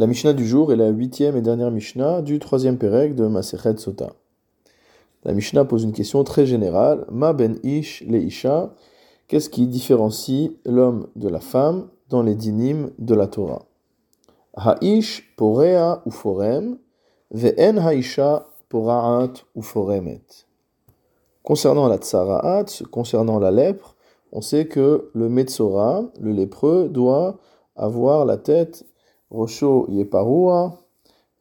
La Mishnah du jour est la huitième et dernière Mishnah du troisième Pérec de Masechet Sota. La Mishnah pose une question très générale. Ma ben ish le isha. Qu'est-ce qui différencie l'homme de la femme dans les dynimes de la Torah? Ha'ish porea ou forem, ve'en ha'isha pora'at ou foremet. Concernant la tsara'at, concernant la lèpre, on sait que le metzora, le lépreux, doit avoir la tête Rocho Yeparua,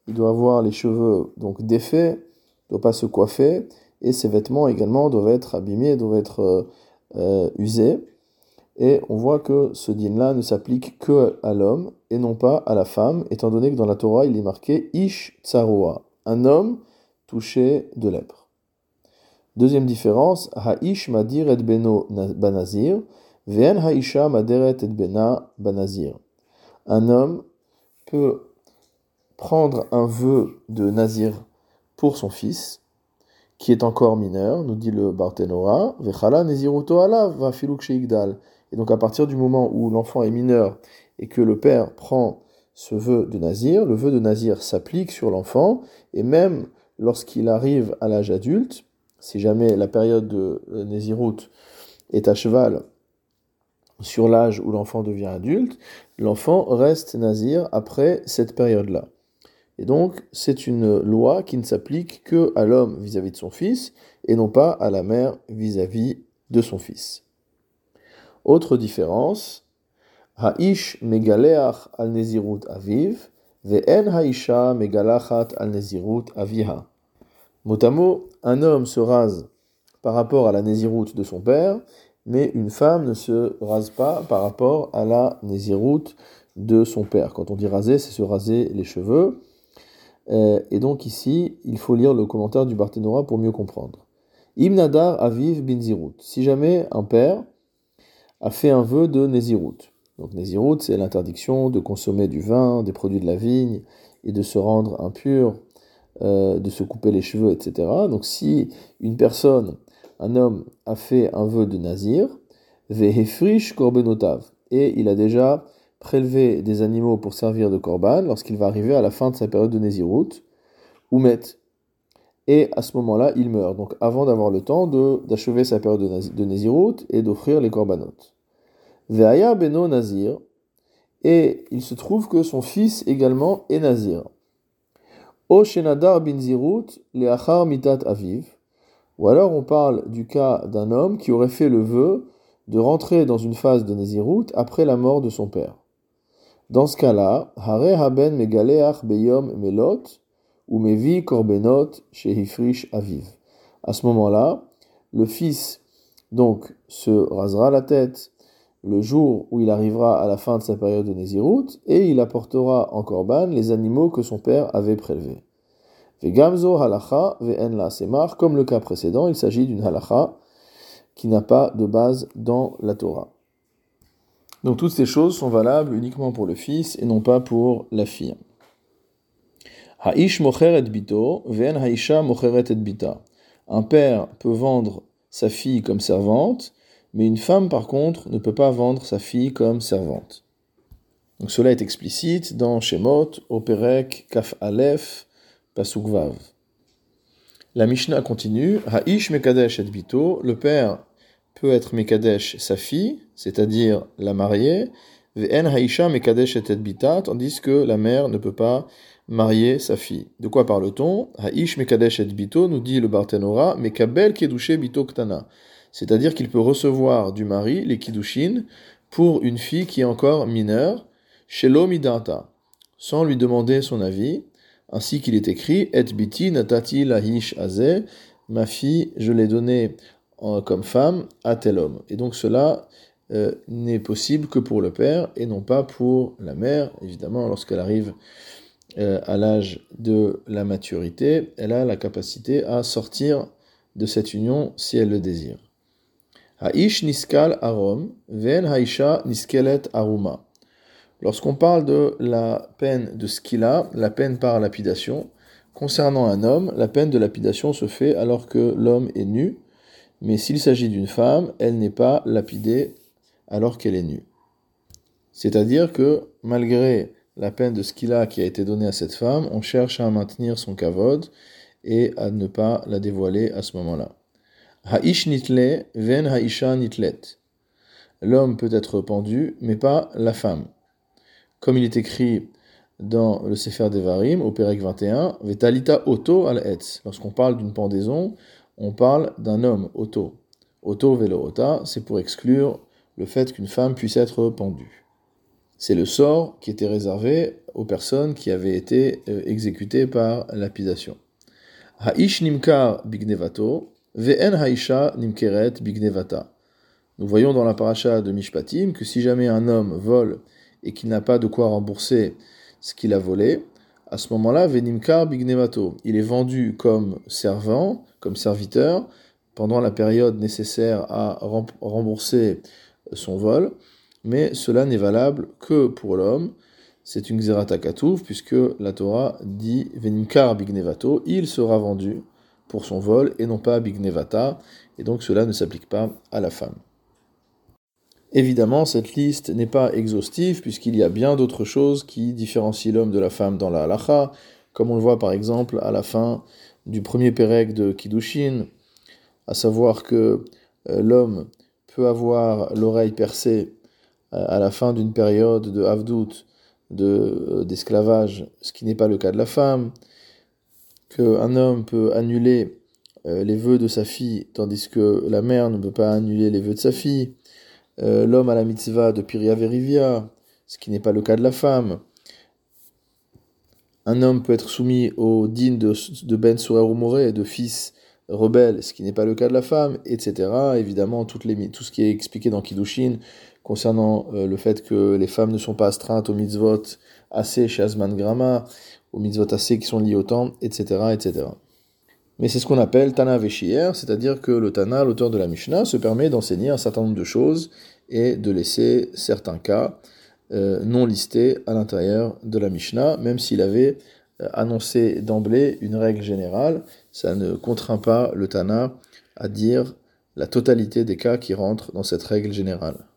il doit avoir les cheveux donc défaits, ne doit pas se coiffer, et ses vêtements également doivent être abîmés, doivent être euh, euh, usés. Et on voit que ce din-là ne s'applique que à l'homme et non pas à la femme, étant donné que dans la Torah il est marqué Ish Tsaroa, un homme touché de lèpre. Deuxième différence, Ha'ish Madir et Beno Banazir, Ve'en Ha'isha et Bena Banazir. Un homme peut prendre un vœu de Nazir pour son fils, qui est encore mineur, nous dit le Barthénora, Vechala va. Et donc à partir du moment où l'enfant est mineur et que le père prend ce vœu de Nazir, le vœu de Nazir s'applique sur l'enfant, et même lorsqu'il arrive à l'âge adulte, si jamais la période de Nézirut est à cheval sur l'âge où l'enfant devient adulte, l'enfant reste nazir après cette période-là. Et donc, c'est une loi qui ne s'applique que à l'homme vis-à-vis de son fils et non pas à la mère vis-à-vis de son fils. Autre différence, Ha'ish megaleach al nezirut aviv, ve'en ha'isha megalachat al nezirut aviha. Mot un homme se rase par rapport à la nésiroute de son père, mais une femme ne se rase pas par rapport à la nésiroute de son père. Quand on dit raser, c'est se raser les cheveux. Euh, et donc ici, il faut lire le commentaire du Barthénora pour mieux comprendre. Imnadar aviv bin Si jamais un père a fait un vœu de nésiroute. Donc nésiroute, c'est l'interdiction de consommer du vin, des produits de la vigne et de se rendre impur, euh, de se couper les cheveux, etc. Donc si une personne un homme a fait un vœu de nazir, vehefrish korbenotav, et il a déjà prélevé des animaux pour servir de korban lorsqu'il va arriver à la fin de sa période de Nézirut, ou met. Et à ce moment-là, il meurt. Donc avant d'avoir le temps d'achever sa période de Nézirut et d'offrir les korbanot. Veaya beno nazir, et il se trouve que son fils également est nazir. O shenadar bin zirut leachar mitat aviv, ou alors on parle du cas d'un homme qui aurait fait le vœu de rentrer dans une phase de Nézirut après la mort de son père. Dans ce cas-là, Hare haben megaleach beyom melot ou mevi korbenot shehifrish aviv. À ce moment-là, le fils donc se rasera la tête le jour où il arrivera à la fin de sa période de Nézirut et il apportera en korban les animaux que son père avait prélevés. Vegamzo halacha ve'en la semar, comme le cas précédent, il s'agit d'une halacha qui n'a pas de base dans la Torah. Donc toutes ces choses sont valables uniquement pour le fils et non pas pour la fille. Ha'ish mocher et bito, ve'en mocheret et bita. Un père peut vendre sa fille comme servante, mais une femme par contre ne peut pas vendre sa fille comme servante. Donc cela est explicite dans Shemot, Operek, Kaf Aleph, la Mishnah continue. Ha'ish Mekadesh et Bito. Le père peut être Mekadesh sa fille, c'est-à-dire la mariée. Haisha Mekadesh et tandis que la mère ne peut pas marier sa fille. De quoi parle-t-on? Ha'ish Mekadesh et Bito, nous dit le Barthénora, Mekabel Kedushe Bito Ktana. C'est-à-dire qu'il peut recevoir du mari les Kiddushin pour une fille qui est encore mineure, chez Midata, sans lui demander son avis ainsi qu'il est écrit Et biti natati lahish aze, ma fille, je l'ai donnée comme femme à tel homme. Et donc cela euh, n'est possible que pour le père et non pas pour la mère. Évidemment, lorsqu'elle arrive euh, à l'âge de la maturité, elle a la capacité à sortir de cette union si elle le désire. Haish niskal arom, ven haisha niskelet aruma. Lorsqu'on parle de la peine de skila, la peine par lapidation, concernant un homme, la peine de lapidation se fait alors que l'homme est nu, mais s'il s'agit d'une femme, elle n'est pas lapidée alors qu'elle est nue. C'est-à-dire que malgré la peine de ce qu'il a qui a été donné à cette femme, on cherche à maintenir son kavod et à ne pas la dévoiler à ce moment-là. Ha'ish nitle ven ha'isha nitlet. L'homme peut être pendu, mais pas la femme. Comme il est écrit dans le Sefer Devarim, au Pérec 21, Vetalita Oto al etz. Lorsqu'on parle d'une pendaison, on parle d'un homme, Oto. Oto veloota, c'est pour exclure le fait qu'une femme puisse être pendue. C'est le sort qui était réservé aux personnes qui avaient été euh, exécutées par lapidation. Ha'ish nimkar bignevato, ve'en ha'isha nimkeret bignevata. Nous voyons dans la paracha de Mishpatim que si jamais un homme vole et qu'il n'a pas de quoi rembourser ce qu'il a volé, à ce moment-là, Venimkar Bignevato, il est vendu comme servant, comme serviteur, pendant la période nécessaire à rembourser son vol, mais cela n'est valable que pour l'homme. C'est une Xeratakatouf, puisque la Torah dit Venimkar Bignevato, il sera vendu pour son vol et non pas Bignevata, et donc cela ne s'applique pas à la femme. Évidemment, cette liste n'est pas exhaustive puisqu'il y a bien d'autres choses qui différencient l'homme de la femme dans la halacha, comme on le voit par exemple à la fin du premier pérec de Kiddushin, à savoir que euh, l'homme peut avoir l'oreille percée euh, à la fin d'une période de havdout, euh, d'esclavage, ce qui n'est pas le cas de la femme, qu'un homme peut annuler les vœux de sa fille, tandis que la mère ne peut pas annuler les vœux de sa fille, euh, l'homme à la mitzvah de Piria Verivia, ce qui n'est pas le cas de la femme. Un homme peut être soumis au din de, de Ben Surer de fils rebelle, ce qui n'est pas le cas de la femme, etc. Évidemment, tout ce qui est expliqué dans Kiddushin concernant euh, le fait que les femmes ne sont pas astreintes aux mitzvot assez chez Asman Grama, aux mitzvot assez qui sont liés au temps, etc. etc mais c'est ce qu'on appelle Tana Veshier, c'est-à-dire que le Tana, l'auteur de la Mishnah, se permet d'enseigner un certain nombre de choses et de laisser certains cas euh, non listés à l'intérieur de la Mishnah, même s'il avait euh, annoncé d'emblée une règle générale, ça ne contraint pas le Tana à dire la totalité des cas qui rentrent dans cette règle générale.